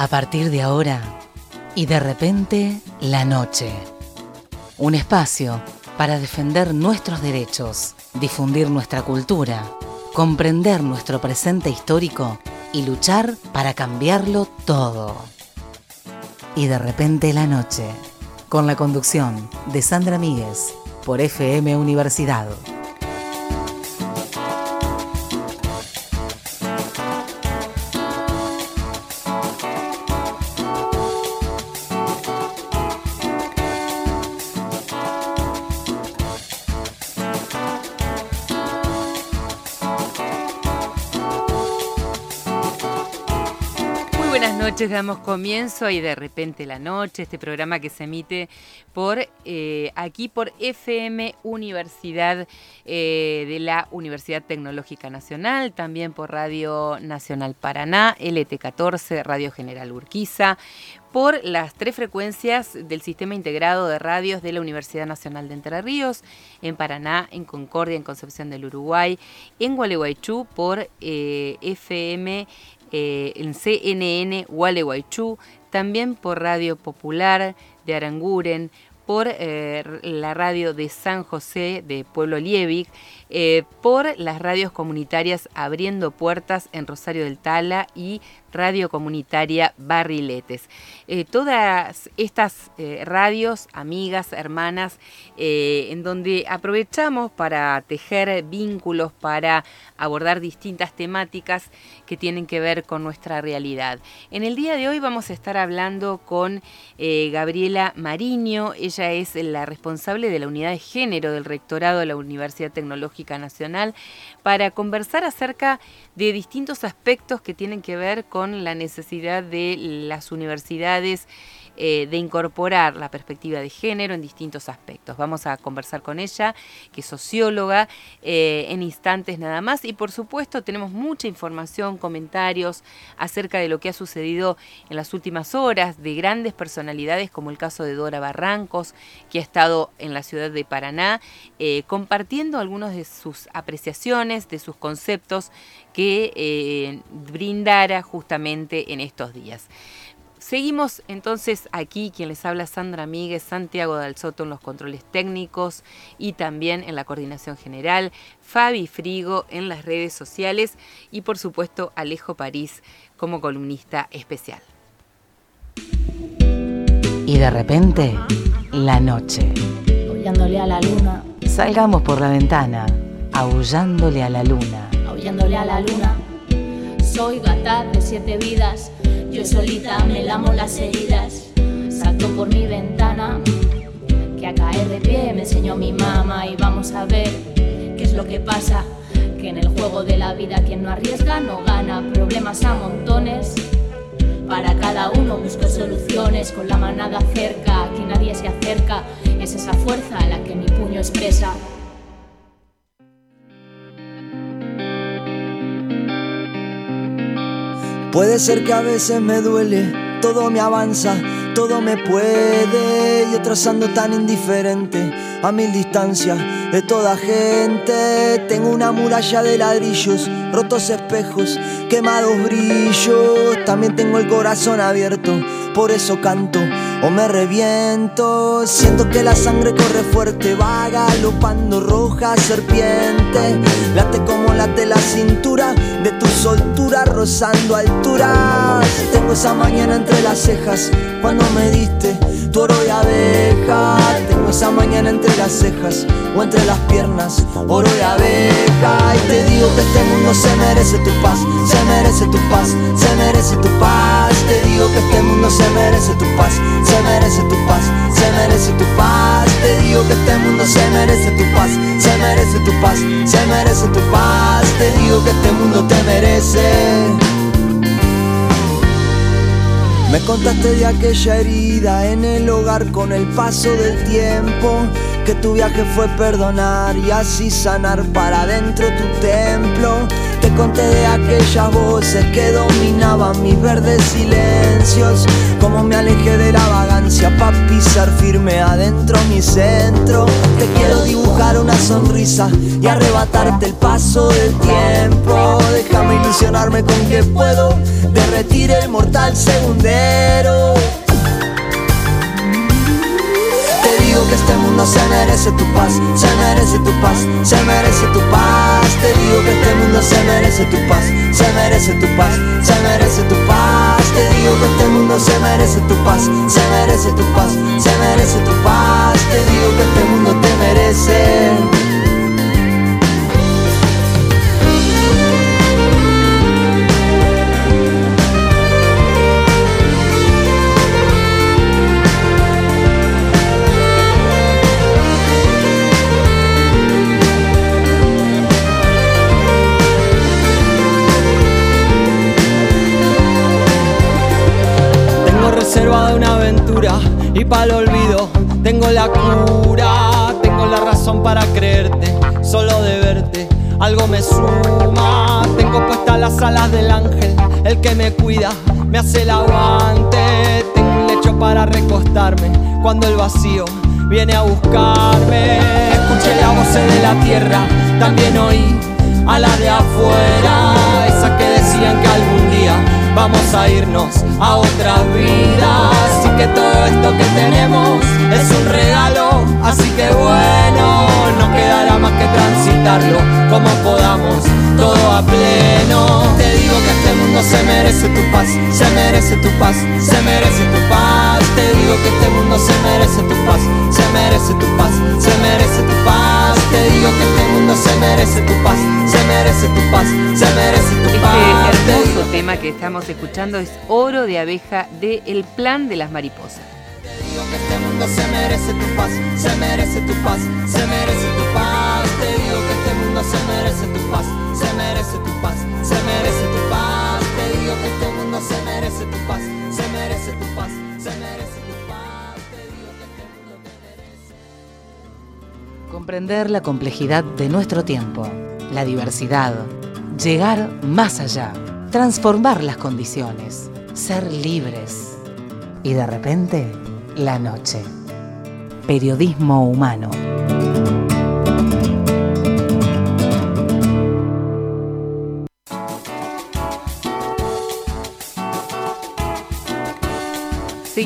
A partir de ahora y de repente la noche. Un espacio para defender nuestros derechos, difundir nuestra cultura, comprender nuestro presente histórico y luchar para cambiarlo todo. Y de repente la noche, con la conducción de Sandra Míguez por FM Universidad. Damos comienzo y de repente la noche, este programa que se emite por eh, aquí por FM Universidad eh, de la Universidad Tecnológica Nacional, también por Radio Nacional Paraná, LT14, Radio General Urquiza, por las tres frecuencias del Sistema Integrado de Radios de la Universidad Nacional de Entre Ríos, en Paraná, en Concordia, en Concepción del Uruguay, en Gualeguaychú por eh, FM eh, en CNN Gualeguaychú, también por Radio Popular de Aranguren, por eh, la radio de San José de Pueblo Liebig, eh, por las radios comunitarias Abriendo Puertas en Rosario del Tala y Radio Comunitaria Barriletes. Eh, todas estas eh, radios, amigas, hermanas, en donde aprovechamos para tejer vínculos, para abordar distintas temáticas que tienen que ver con nuestra realidad. En el día de hoy vamos a estar hablando con Gabriela Mariño, ella es la responsable de la unidad de género del rectorado de la Universidad Tecnológica Nacional, para conversar acerca de distintos aspectos que tienen que ver con la necesidad de las universidades eh, de incorporar la perspectiva de género en distintos aspectos. Vamos a conversar con ella, que es socióloga, eh, en instantes nada más. Y por supuesto tenemos mucha información, comentarios acerca de lo que ha sucedido en las últimas horas de grandes personalidades, como el caso de Dora Barrancos, que ha estado en la ciudad de Paraná, eh, compartiendo algunas de sus apreciaciones, de sus conceptos que brindara justamente en estos días. Seguimos entonces aquí, quien les habla Sandra Míguez, Santiago Dalsoto en los controles técnicos y también en la coordinación general, Fabi Frigo en las redes sociales y por supuesto Alejo París como columnista especial. Y de repente, la noche. Aullándole a la luna. Salgamos por la ventana, aullándole a la luna. Aullándole a la luna. Soy gata de siete vidas yo solita me lamo las heridas, salto por mi ventana, que a caer de pie me enseñó mi mamá y vamos a ver qué es lo que pasa. Que en el juego de la vida quien no arriesga no gana, problemas a montones. Para cada uno busco soluciones con la manada cerca, que nadie se acerca, es esa fuerza a la que mi puño expresa. Puede ser que a veces me duele, todo me avanza, todo me puede. Yo trazando tan indiferente a mil distancias de toda gente. Tengo una muralla de ladrillos, rotos espejos, quemados brillos. También tengo el corazón abierto, por eso canto o me reviento. Siento que la sangre corre fuerte, va galopando roja serpiente. Late como late la cintura de tu soltura rozando alturas. Tengo esa mañana entre las cejas cuando me diste tu oro y abeja. Tengo esa mañana entre las cejas o entre las piernas, oro y abeja. Y te digo que este mundo se merece tu paz, se merece tu paz, se merece tu paz. Te digo que este mundo se merece tu paz, se merece tu paz, se merece tu paz. Te digo que este mundo se merece tu paz, se merece tu paz, se merece tu paz. Te digo que este mundo te merece. Me contaste de aquella herida en el hogar con el paso del tiempo, que tu viaje fue perdonar y así sanar para dentro tu templo. Conté de aquellas voces que dominaban mis verdes silencios, como me alejé de la vagancia para pisar firme adentro mi centro. Te quiero dibujar una sonrisa y arrebatarte el paso del tiempo. Déjame ilusionar obsesionarme con que puedo derretir el mortal segundero. Que este mundo se merece tu paz, se merece tu paz, se merece tu paz. Te digo que este mundo se merece tu paz, se merece tu paz, se merece tu paz. Te digo que este mundo se merece tu paz, se merece tu paz, se merece tu paz. Te digo que este mundo te merece. Algo me suma, tengo puestas las alas del ángel, el que me cuida, me hace el aguante, tengo un lecho para recostarme cuando el vacío viene a buscarme, escuché la voz de la tierra, también oí a la de afuera, esas que decían que algún día vamos a irnos a otras vidas. Así que todo esto que tenemos se merece tu paz, se merece tu paz, se merece tu paz. Te digo que este mundo se merece tu paz, se merece tu paz, se merece tu paz. Te digo que este mundo se merece tu paz, se merece tu paz, se merece tu paz. Este hermoso tema que estamos escuchando es Oro de abeja de El Plan de las Mariposas. Te digo que este mundo se merece tu paz, se merece tu paz, se merece tu paz. Te digo que este mundo se merece tu paz, se merece tu paz, se merece tu paz. Merece tu paz, se merece tu paz, se merece tu paz. Te digo que este merece. Comprender la complejidad de nuestro tiempo, la diversidad, llegar más allá transformar las condiciones, ser libres. Y de repente, la noche. Periodismo humano.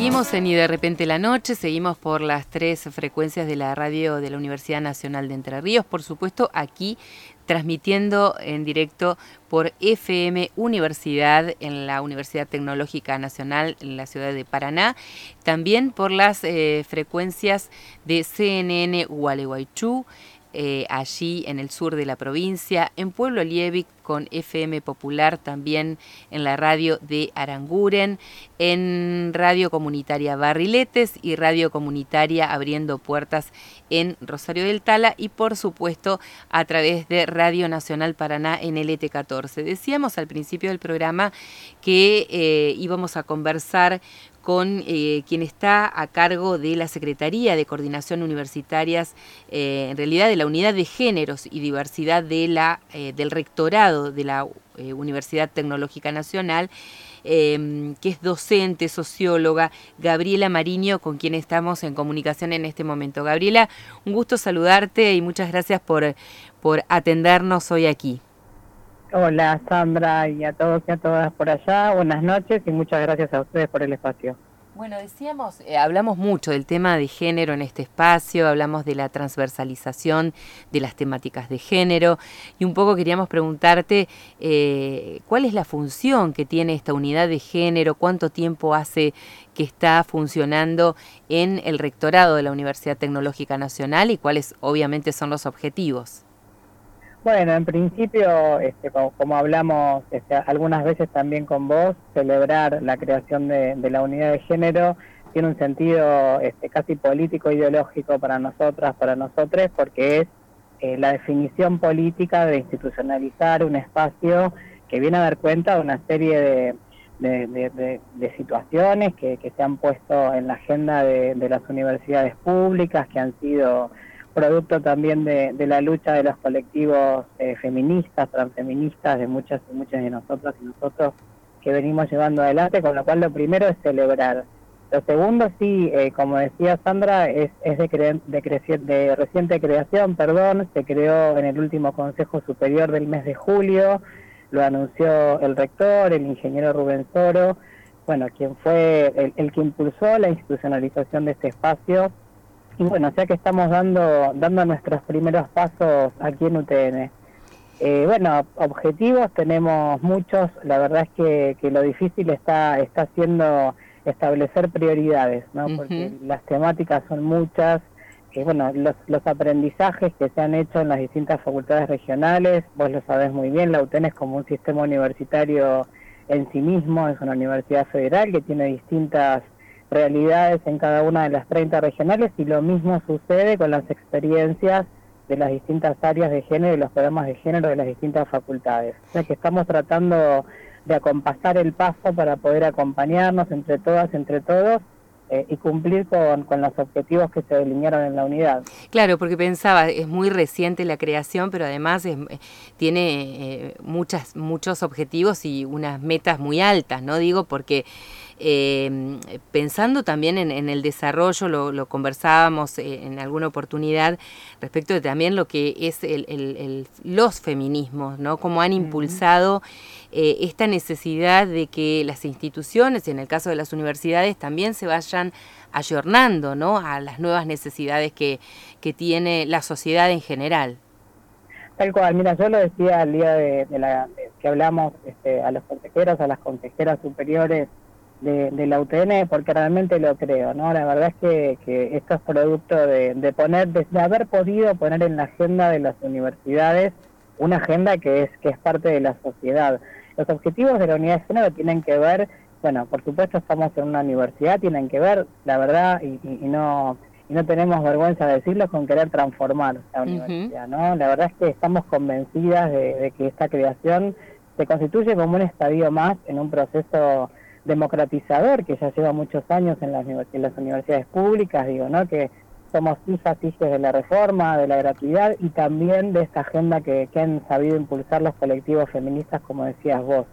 Seguimos en Y de repente la noche, seguimos por las tres frecuencias de la radio de la Universidad Nacional de Entre Ríos, por supuesto aquí transmitiendo en directo por FM Universidad en la Universidad Tecnológica Nacional en la ciudad de Paraná, también por las eh, frecuencias de CNN Gualeguaychú, eh, allí en el sur de la provincia, en Pueblo Liebig con FM Popular también en la radio de Aranguren, en Radio Comunitaria Barriletes y Radio Comunitaria Abriendo Puertas en Rosario del Tala y por supuesto a través de Radio Nacional Paraná en el ET14. Decíamos al principio del programa que eh, íbamos a conversar con eh, quien está a cargo de la Secretaría de Coordinación Universitarias, eh, en realidad de la Unidad de Géneros y Diversidad de la, del Rectorado de la Universidad Tecnológica Nacional, em, que es docente, socióloga, Gabriela Mariño, con quien estamos en comunicación en este momento. Gabriela, un gusto saludarte y muchas gracias por, por atendernos hoy aquí. Hola Sandra y a todos y a todas por allá, buenas noches y muchas gracias a ustedes por el espacio. Bueno, decíamos, eh, hablamos mucho del tema de género en este espacio, hablamos de la transversalización de las temáticas de género y un poco queríamos preguntarte eh, cuál es la función que tiene esta unidad de género, cuánto tiempo hace que está funcionando en el rectorado de la Universidad Tecnológica Nacional y cuáles obviamente son los objetivos. Bueno, en principio, este, como, hablamos este, algunas veces también con vos, celebrar la creación de, la unidad de género tiene un sentido este, casi político ideológico para nosotras, para nosotros, porque es eh, la definición política de institucionalizar un espacio que viene a dar cuenta de una serie de, situaciones que, se han puesto en la agenda de las universidades públicas, que han sido producto también de, la lucha de los colectivos eh, feministas, transfeministas, de muchas y muchas de nosotras y nosotros que venimos llevando adelante, con lo cual lo primero es celebrar. Lo segundo, sí, eh, como decía Sandra, es, es de, de, de reciente creación, perdón, se creó en el último Consejo Superior del mes de julio, lo anunció el rector, el ingeniero Rubén Soro, bueno, quien fue el, que impulsó la institucionalización de este espacio. Y bueno, sea que estamos dando, dando nuestros primeros pasos aquí en UTN. Eh, bueno, objetivos tenemos muchos, la verdad es que, lo difícil está, está siendo establecer prioridades, ¿no? Porque las temáticas son muchas, que bueno, los, los aprendizajes que se han hecho en las distintas facultades regionales, vos lo sabés muy bien, la UTN es como un sistema universitario en sí mismo, es una universidad federal que tiene distintas realidades en cada una de las 30 regionales y lo mismo sucede con las experiencias de las distintas áreas de género y los programas de género de las distintas facultades. O sea que estamos tratando de acompasar el paso para poder acompañarnos entre todas, entre todos eh, y cumplir con, los objetivos que se delinearon en la unidad. Claro, porque pensaba, es muy reciente la creación, pero además tiene eh, muchas, muchos objetivos y unas metas muy altas, ¿no? Digo, porque eh, pensando también en, el desarrollo, lo, conversábamos eh, en alguna oportunidad respecto de también lo que es el, los feminismos, ¿no? Cómo han impulsado eh, esta necesidad de que las instituciones, en el caso de las universidades, también se vayan ayornando, ¿no? A las nuevas necesidades que, que tiene la sociedad en general. Tal cual, mira, yo lo decía el día de, la, que hablamos este, a los consejeros, a las consejeras superiores de, la UTN porque realmente lo creo, ¿no? La verdad es que, que esto es producto de, poner, de, haber podido poner en la agenda de las universidades una agenda que es, que es parte de la sociedad. Los objetivos de la unidad de género tienen que ver, bueno, por supuesto estamos en una universidad, tienen que ver, la verdad, y, no y no tenemos vergüenza de decirlo, con querer transformar la universidad, ¿no? La verdad es que estamos convencidas de, de que esta creación se constituye como un estadio más en un proceso democratizador que ya lleva muchos años en las, en las universidades públicas, digo, ¿no? Que somos hijas, de la reforma, de la gratuidad y también de esta agenda que, que han sabido impulsar los colectivos feministas, como decías vos.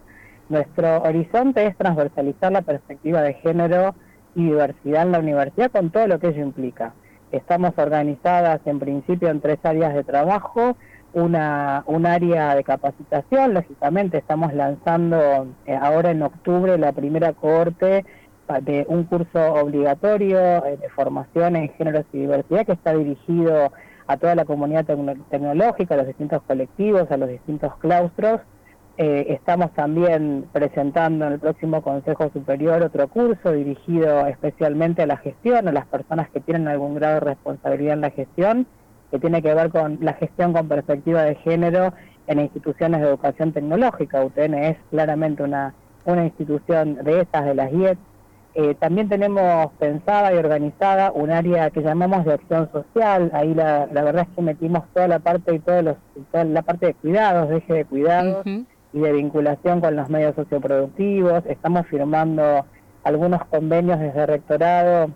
Nuestro horizonte es transversalizar la perspectiva de género y diversidad en la universidad con todo lo que ello implica. Estamos organizadas en principio en tres áreas de trabajo, una, un área de capacitación. Lógicamente estamos lanzando eh, ahora en octubre la primera cohorte de un curso obligatorio eh, de formación en géneros y diversidad que está dirigido a toda la comunidad tecnológica, a los distintos colectivos, a los distintos claustros. Eh, estamos también presentando en el próximo Consejo Superior otro curso dirigido especialmente a la gestión, a las personas que tienen algún grado de responsabilidad en la gestión que tiene que ver con la gestión con perspectiva de género en instituciones de educación tecnológica. UTN es claramente una, una institución de esas, de las IET. Eh, también tenemos pensada y organizada un área que llamamos de acción social. Ahí la, la verdad es que metimos toda la parte y todos los, toda la parte de cuidados, de eje de cuidados y de vinculación con los medios socioproductivos. Estamos firmando algunos convenios desde rectorado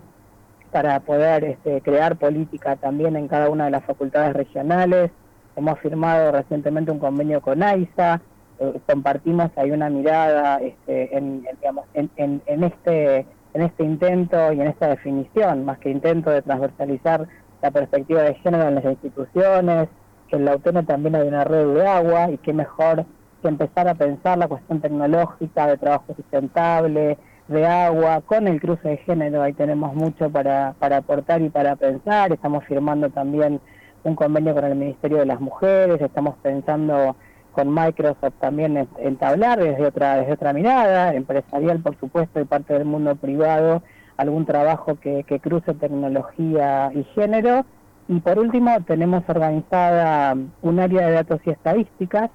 para poder este, crear política también en cada una de las facultades regionales. Hemos firmado recientemente un convenio con AISA, eh, compartimos ahí una mirada este, en, digamos, en, en, este, en este intento y en esta definición, más que intento de transversalizar la perspectiva de género en las instituciones, que en la UTN también hay una red de agua y qué mejor que empezar a pensar la cuestión tecnológica de trabajo sustentable, de agua, con el cruce de género, ahí tenemos mucho para, para aportar y para pensar, estamos firmando también un convenio con el Ministerio de las Mujeres, estamos pensando con Microsoft también entablar desde otra, desde otra mirada, empresarial por supuesto y parte del mundo privado, algún trabajo que, que cruce tecnología y género. Y por último tenemos organizada un área de datos y estadísticas,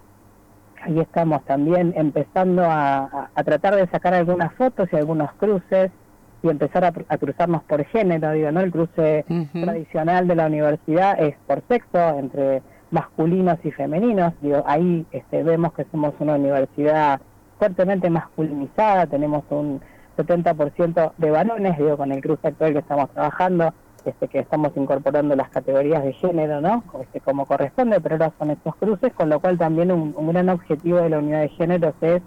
ahí estamos también empezando a, tratar de sacar algunas fotos y algunos cruces y empezar a, cruzarnos por género, digo, ¿no? El cruce tradicional de la universidad es por sexo, entre masculinos y femeninos, digo, ahí este, vemos que somos una universidad fuertemente masculinizada, tenemos un 70% de varones, digo, con el cruce actual que estamos trabajando, este, que estamos incorporando las categorías de género, ¿no? Este, como corresponde, pero ahora son estos cruces, con lo cual también un, gran objetivo de la unidad de género es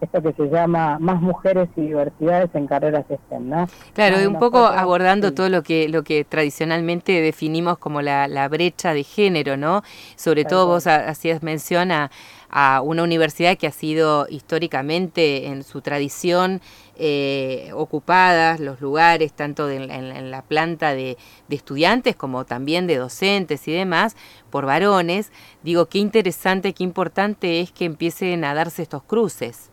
esto que se llama más mujeres y diversidades en carreras STEM, ¿no? Claro, y un poco abordando todo lo que lo que tradicionalmente definimos como la, brecha de género, ¿no? Sobre todo vos hacías mención a, a una universidad que ha sido históricamente en su tradición eh, ocupadas los lugares tanto en, la planta de, estudiantes como también de docentes y demás por varones. Digo, qué interesante, qué importante es que empiecen a darse estos cruces.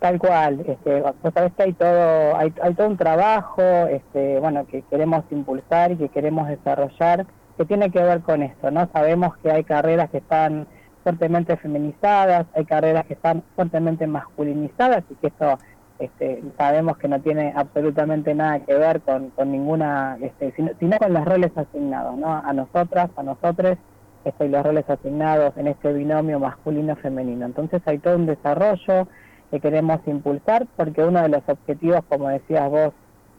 Tal cual, este, vos que hay todo, hay, hay todo un trabajo, este, bueno, que queremos impulsar y que queremos desarrollar, que tiene que ver con esto, ¿no? Sabemos que hay carreras que están fuertemente feminizadas, hay carreras que están fuertemente masculinizadas y que esto este, sabemos que no tiene absolutamente nada que ver con, ninguna, este, sino, con los roles asignados, ¿no? A nosotras, a nosotros, este, los roles asignados en este binomio masculino-femenino. Entonces hay todo un desarrollo que queremos impulsar porque uno de los objetivos, como decías vos,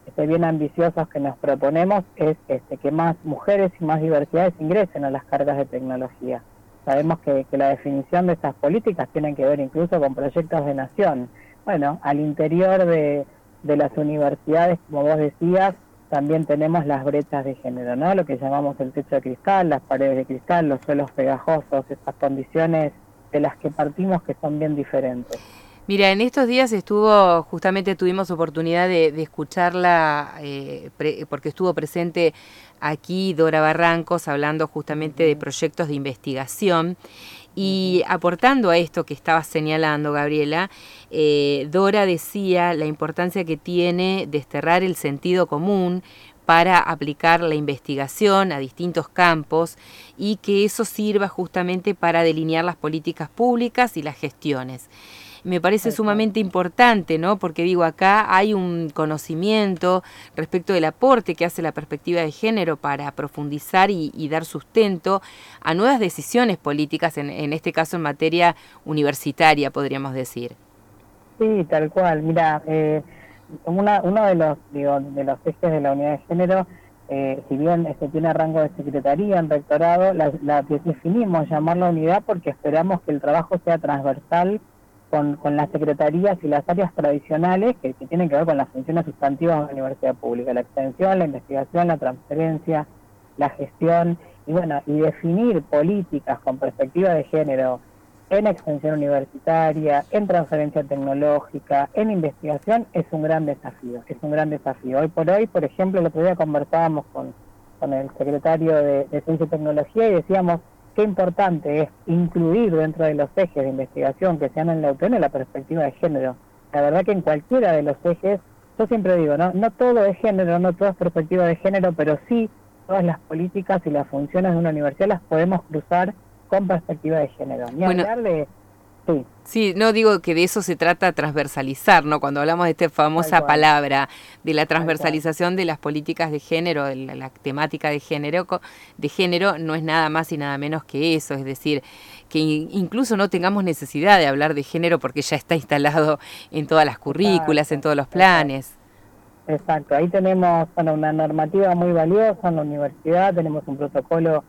este, bien ambiciosos que nos proponemos es este, que más mujeres y más diversidades ingresen a las cargas de tecnología. Sabemos que, que la definición de estas políticas tiene que ver incluso con proyectos de nación bueno, al interior de, las universidades, como vos decías, también tenemos las brechas de género, ¿no? Lo que llamamos el techo de cristal, las paredes de cristal, los suelos pegajosos, esas condiciones de las que partimos que son bien diferentes. Mira, en estos días estuvo, justamente tuvimos oportunidad de, escucharla, eh, porque estuvo presente aquí Dora Barrancos hablando justamente de proyectos de investigación. Y aportando a esto que estaba señalando, Gabriela, eh, Dora decía la importancia que tiene desterrar el sentido común para aplicar la investigación a distintos campos y que eso sirva justamente para delinear las políticas públicas y las gestiones me parece sumamente importante, ¿no? Porque digo, acá hay un conocimiento respecto del aporte que hace la perspectiva de género para profundizar y, dar sustento a nuevas decisiones políticas, en, este caso en materia universitaria, podríamos decir. Sí, tal cual. Mira, eh, una, uno de los, digo, de los ejes de la unidad de género eh, si bien este tiene rango de secretaría en rectorado, la, la definimos llamarla unidad porque esperamos que el trabajo sea transversal con, con las secretarías y las áreas tradicionales que, tienen que ver con las funciones sustantivas de la universidad pública, la extensión, la investigación, la transferencia, la gestión, y bueno, y definir políticas con perspectiva de género en extensión universitaria, en transferencia tecnológica, en investigación, es un gran desafío, es un gran desafío. Hoy por hoy, por ejemplo, el otro día conversábamos con, con el secretario de, de Ciencia y Tecnología y decíamos, qué importante es incluir dentro de los ejes de investigación que se han en la UTN la perspectiva de género. La verdad que en cualquiera de los ejes, yo siempre digo, no, no todo es género, no todo es perspectiva de género, pero sí todas las políticas y las funciones de una universidad las podemos cruzar con perspectiva de género. Ni hablar de Sí. no digo que de eso se trata transversalizar, ¿no? Cuando hablamos de esta famosa palabra de la transversalización de las políticas de género, de la, temática de género, de género no es nada más y nada menos que eso, es decir, que incluso no tengamos necesidad de hablar de género porque ya está instalado en todas las currículas, en todos los planes. Exacto, ahí tenemos una normativa muy valiosa en la universidad, tenemos un protocolo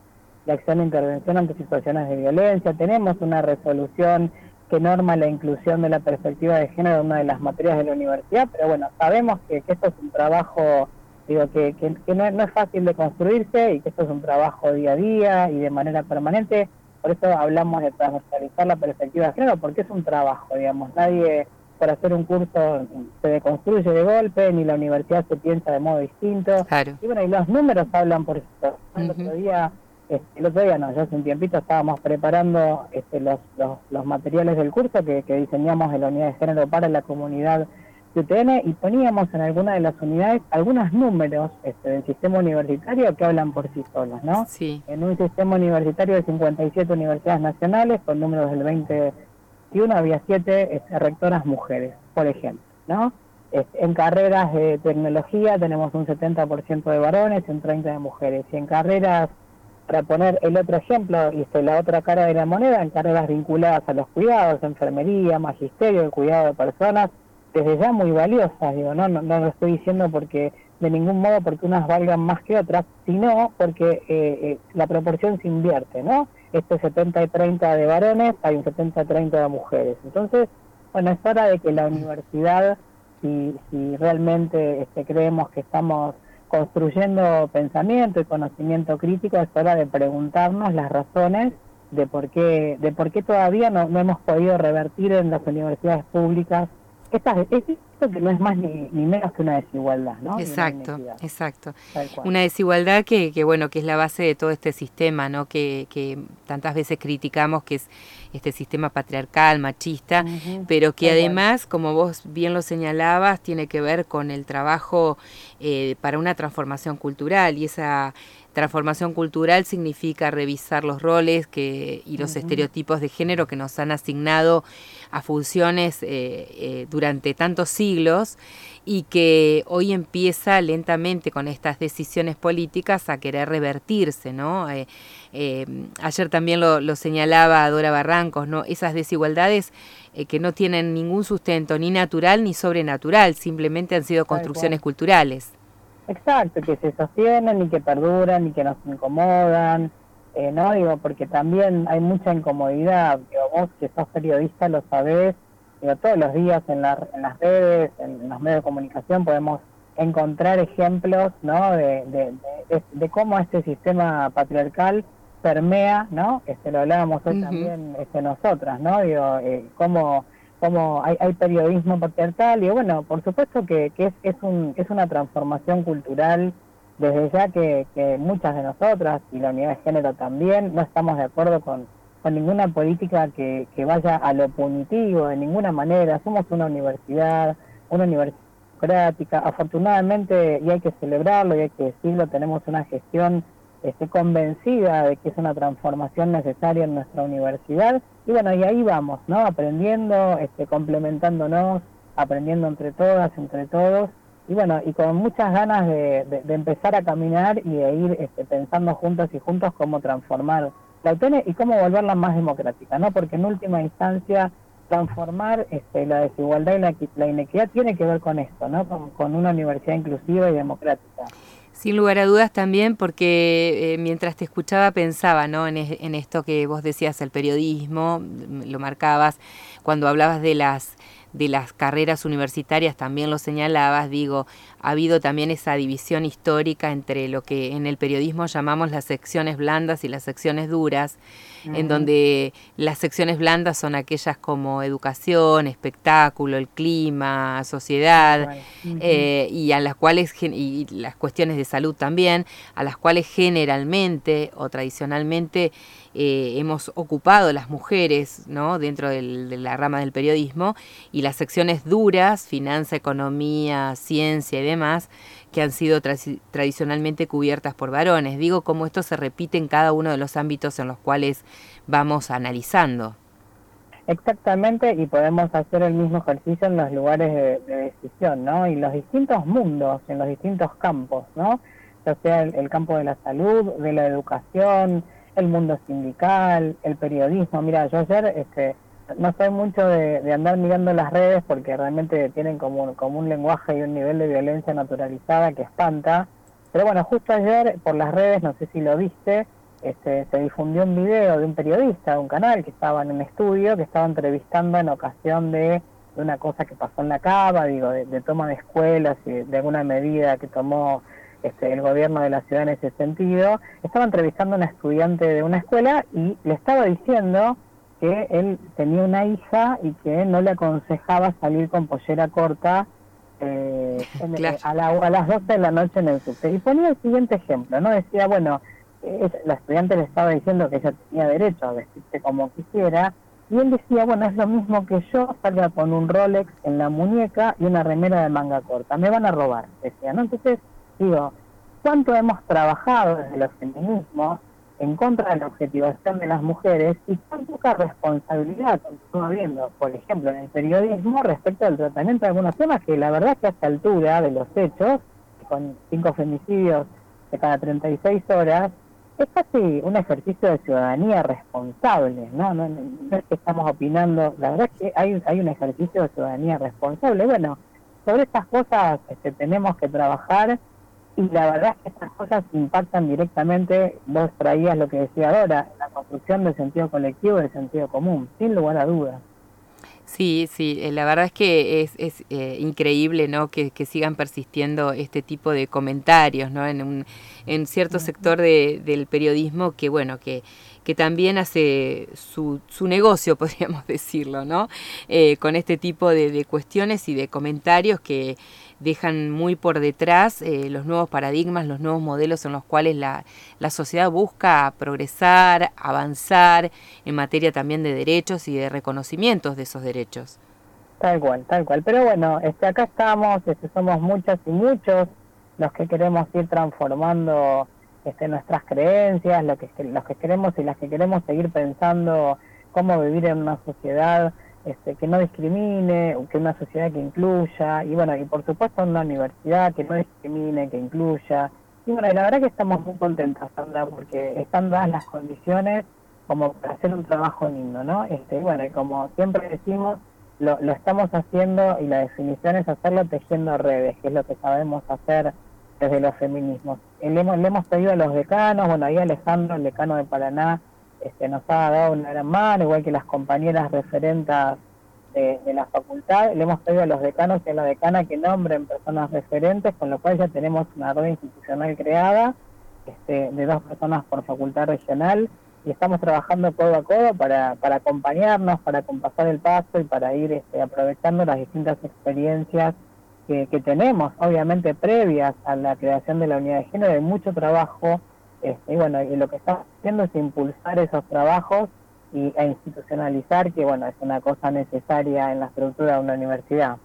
de acción e intervención ante situaciones de violencia, tenemos una resolución que norma la inclusión de la perspectiva de género en una de las materias de la universidad, pero bueno, sabemos que, esto es un trabajo, digo, que, que, no, es fácil de construirse y que esto es un trabajo día a día y de manera permanente, por eso hablamos de transversalizar la perspectiva de género, porque es un trabajo, digamos, nadie por hacer un curso se deconstruye de golpe, ni la universidad se piensa de modo distinto. Y bueno, y los números hablan por eso. El otro día este, el otro día, no, ya hace un tiempito estábamos preparando este, los, los, materiales del curso que, diseñamos en la unidad de género para la comunidad de UTN y poníamos en alguna de las unidades algunos números este, del sistema universitario que hablan por sí solos, ¿no? Sí. En un sistema universitario de 57 universidades nacionales, con números del 2021, había 7 este, rectoras mujeres, por ejemplo, ¿no? Este, en carreras de tecnología tenemos un 70% de varones y un 30% de mujeres. Y en carreras para poner el otro ejemplo, y la otra cara de la moneda, en carreras vinculadas a los cuidados, enfermería, magisterio, el cuidado de personas, desde ya muy valiosas, digo, no, no, lo estoy diciendo porque de ningún modo porque unas valgan más que otras, sino porque eh, eh, la proporción se invierte, ¿no? Este 70 y 30 de varones, hay un 70 y 30 de mujeres. Entonces, bueno, es hora de que la universidad, si, si realmente este, creemos que estamos construyendo pensamiento y conocimiento crítico, es hora de preguntarnos las razones de por qué, de por qué todavía no, no hemos podido revertir en las universidades públicas esta, esto que no es más ni, ni, menos que una desigualdad, ¿no? Exacto, exacto. Una desigualdad que, que, bueno, que es la base de todo este sistema, ¿no? Que, que tantas veces criticamos, que es este sistema patriarcal, machista, pero que además, como vos bien lo señalabas, tiene que ver con el trabajo eh, para una transformación cultural y esa transformación cultural significa revisar los roles que, y los estereotipos de género que nos han asignado a funciones eh, eh, durante tantos siglos y que hoy empieza lentamente con estas decisiones políticas a querer revertirse, ¿no? Eh, ayer también lo, señalaba Dora Barrancos, ¿no? Esas desigualdades que no tienen ningún sustento ni natural ni sobrenatural, simplemente han sido construcciones culturales. Exacto, que se sostienen y que perduran y que nos incomodan, eh, ¿no? Digo, porque también hay mucha incomodidad, digo, vos que sos periodista lo sabés, digo, todos los días en, la, en las redes, en, los medios de comunicación podemos encontrar ejemplos, ¿no? De, de, de, cómo este sistema patriarcal permea, ¿no? Este, lo hablábamos hoy también este, nosotras, ¿no? Digo, eh, cómo como hay, hay periodismo patriarcal y bueno, por supuesto que, que es, es, un, es una transformación cultural desde ya que, que muchas de nosotras y la unidad de género también no estamos de acuerdo con, con ninguna política que, que vaya a lo punitivo de ninguna manera. Somos una universidad, una universidad democrática. Afortunadamente, y hay que celebrarlo y hay que decirlo, tenemos una gestión estoy convencida de que es una transformación necesaria en nuestra universidad y bueno, y ahí vamos, ¿no? Aprendiendo, este, complementándonos, aprendiendo entre todas, entre todos y bueno, y con muchas ganas de, de, empezar a caminar y de ir este, pensando juntos y juntos cómo transformar la UTN y cómo volverla más democrática, ¿no? Porque en última instancia transformar este, la desigualdad y la, la, inequidad tiene que ver con esto, ¿no? Con una universidad inclusiva y democrática. Sin lugar a dudas también, porque eh, mientras te escuchaba pensaba ¿no? En, en, esto que vos decías, el periodismo, lo marcabas, cuando hablabas de las de las carreras universitarias también lo señalabas, digo, ha habido también esa división histórica entre lo que en el periodismo llamamos las secciones blandas y las secciones duras, en donde las secciones blandas son aquellas como educación, espectáculo, el clima, sociedad, eh, y a las cuales, y las cuestiones de salud también, a las cuales generalmente o tradicionalmente eh, hemos ocupado las mujeres ¿no? dentro de la rama del periodismo y las secciones duras, finanza, economía, ciencia y demás, que han sido tradicionalmente cubiertas por varones. Digo cómo esto se repite en cada uno de los ámbitos en los cuales vamos analizando. Exactamente, y podemos hacer el mismo ejercicio en los lugares de, decisión, ¿no? Y los distintos mundos, en los distintos campos, ¿no? Ya sea el campo de la salud, de la educación, el mundo sindical, el periodismo. Mira, yo ayer este, no soy mucho de, andar mirando las redes porque realmente tienen como, un lenguaje y un nivel de violencia naturalizada que espanta. Pero bueno, justo ayer por las redes, no sé si lo viste, este, se difundió un video de un periodista de un canal que estaba en un estudio, que estaba entrevistando en ocasión de, una cosa que pasó en la cava, digo, de, de toma de escuelas y de alguna medida que tomó este, el gobierno de la ciudad en ese sentido, estaba entrevistando a una estudiante de una escuela y le estaba diciendo que él tenía una hija y que no le aconsejaba salir con pollera corta eh, a, las 12 de la noche en el subte. Y ponía el siguiente ejemplo, ¿no? Decía, bueno, la estudiante le estaba diciendo que ella tenía derecho a vestirse como quisiera, y él decía, bueno, es lo mismo que yo salga con un Rolex en la muñeca y una remera de manga corta, me van a robar, decía, ¿no? Entonces, digo, cuánto hemos trabajado desde los feminismos en contra de la objetivación de las mujeres y cuán poca responsabilidad continúa habiendo, por ejemplo, en el periodismo respecto al tratamiento de algunos temas que la verdad que a esta altura de los hechos, con cinco femicidios de cada 36 horas, es casi un ejercicio de ciudadanía responsable, ¿no? No, es que estamos opinando, la verdad es que hay, hay un ejercicio de ciudadanía responsable. Bueno, sobre estas cosas este, tenemos que trabajar y la verdad es que estas cosas impactan directamente, vos traías lo que decía ahora, la construcción del sentido colectivo y del sentido común, sin lugar a dudas. Sí, sí, eh, la verdad es que es, es eh, increíble ¿no? Que, que, sigan persistiendo este tipo de comentarios ¿no? en, un, en cierto sector de, del periodismo que, bueno, que, que también hace su, su negocio, podríamos decirlo, ¿no? Eh, con este tipo de, cuestiones y de comentarios que dejan muy por detrás eh, los nuevos paradigmas, los nuevos modelos en los cuales la, la, sociedad busca progresar, avanzar en materia también de derechos y de reconocimientos de esos derechos. Tal cual, tal cual. Pero bueno, este, acá estamos, este, somos muchas y muchos los que queremos ir transformando este, nuestras creencias, lo que, los que queremos y las que queremos seguir pensando cómo vivir en una sociedad este, que no discrimine, que una sociedad que incluya, y bueno, y por supuesto una universidad que no discrimine, que incluya. Y bueno, la verdad que estamos muy contentas, Sandra, porque están dadas las condiciones como para hacer un trabajo lindo, ¿no? Este, y bueno, como siempre decimos, lo, lo estamos haciendo y la definición es hacerlo tejiendo redes, que es lo que sabemos hacer desde los feminismos. Le hemos, le hemos pedido a los decanos, bueno, ahí Alejandro, el decano de Paraná, este, nos ha dado una gran mano, igual que las compañeras referentas de, la facultad, le hemos pedido a los decanos y a la decana que nombren personas referentes, con lo cual ya tenemos una red institucional creada este, de dos personas por facultad regional y estamos trabajando codo a codo para, para acompañarnos, para compasar el paso y para ir este, aprovechando las distintas experiencias que, tenemos, obviamente previas a la creación de la unidad de género, hay mucho trabajo, este, y bueno, y lo que estamos haciendo es impulsar esos trabajos y, e institucionalizar, que bueno, es una cosa necesaria en la estructura de una universidad.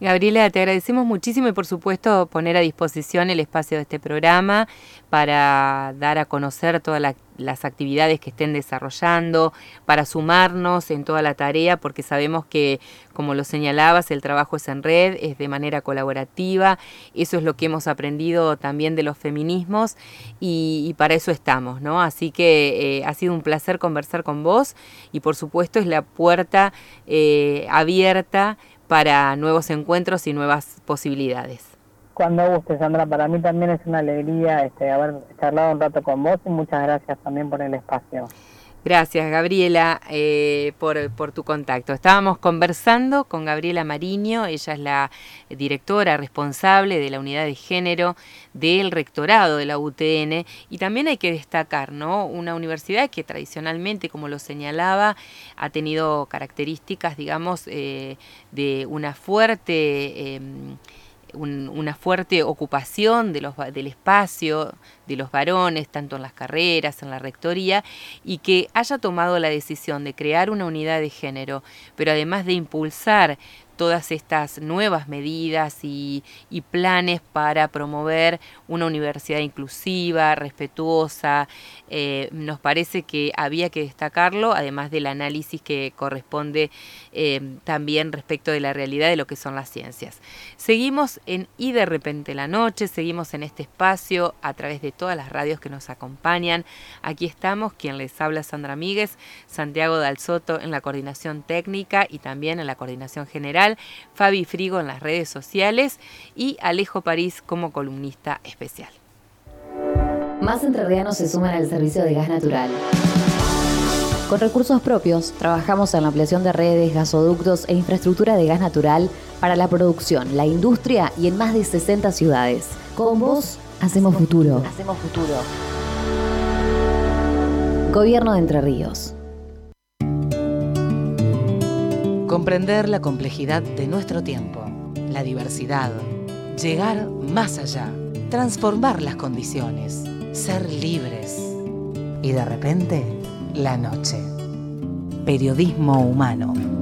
Gabriela, te agradecemos muchísimo y por supuesto poner a disposición el espacio de este programa para dar a conocer todas las actividades que estén desarrollando, para sumarnos en toda la tarea, porque sabemos que, como lo señalabas, el trabajo es en red, es de manera colaborativa, eso es lo que hemos aprendido también de los feminismos y, para eso estamos, ¿no? Así que eh, ha sido un placer conversar con vos y por supuesto es la puerta eh, abierta para nuevos encuentros y nuevas posibilidades. Cuando guste, Sandra, para mí también es una alegría este, haber charlado un rato con vos y muchas gracias también por el espacio. Gracias, Gabriela, eh, por, tu contacto. Estábamos conversando con Gabriela Mariño, ella es la directora responsable de la unidad de género del rectorado de la UTN y también hay que destacar, ¿no? Una universidad que tradicionalmente, como lo señalaba, ha tenido características, digamos, eh, de una fuerte... Una fuerte ocupación de los, del espacio de los varones, tanto en las carreras, en la rectoría, y que haya tomado la decisión de crear una unidad de género, pero además de impulsar todas estas nuevas medidas y, planes para promover una universidad inclusiva, respetuosa. Eh, nos parece que había que destacarlo, además del análisis que corresponde eh, también respecto de la realidad de lo que son las ciencias. Seguimos en Y de repente la noche, seguimos en este espacio a través de todas las radios que nos acompañan. Aquí estamos, quien les habla Sandra Míguez, Santiago Dalsoto en la coordinación técnica y también en la coordinación general Fabi Frigo en las redes sociales y Alejo París como columnista especial. Más entrerrianos se suman al servicio de gas natural. Con recursos propios, trabajamos en la ampliación de redes, gasoductos e infraestructura de gas natural para la producción, la industria y en más de 60 ciudades. Con vos, hacemos futuro. Hacemos futuro. Gobierno de Entre Ríos. Comprender la complejidad de nuestro tiempo, la diversidad, llegar más allá, transformar las condiciones, ser libres. Y de repente, la noche. Periodismo humano.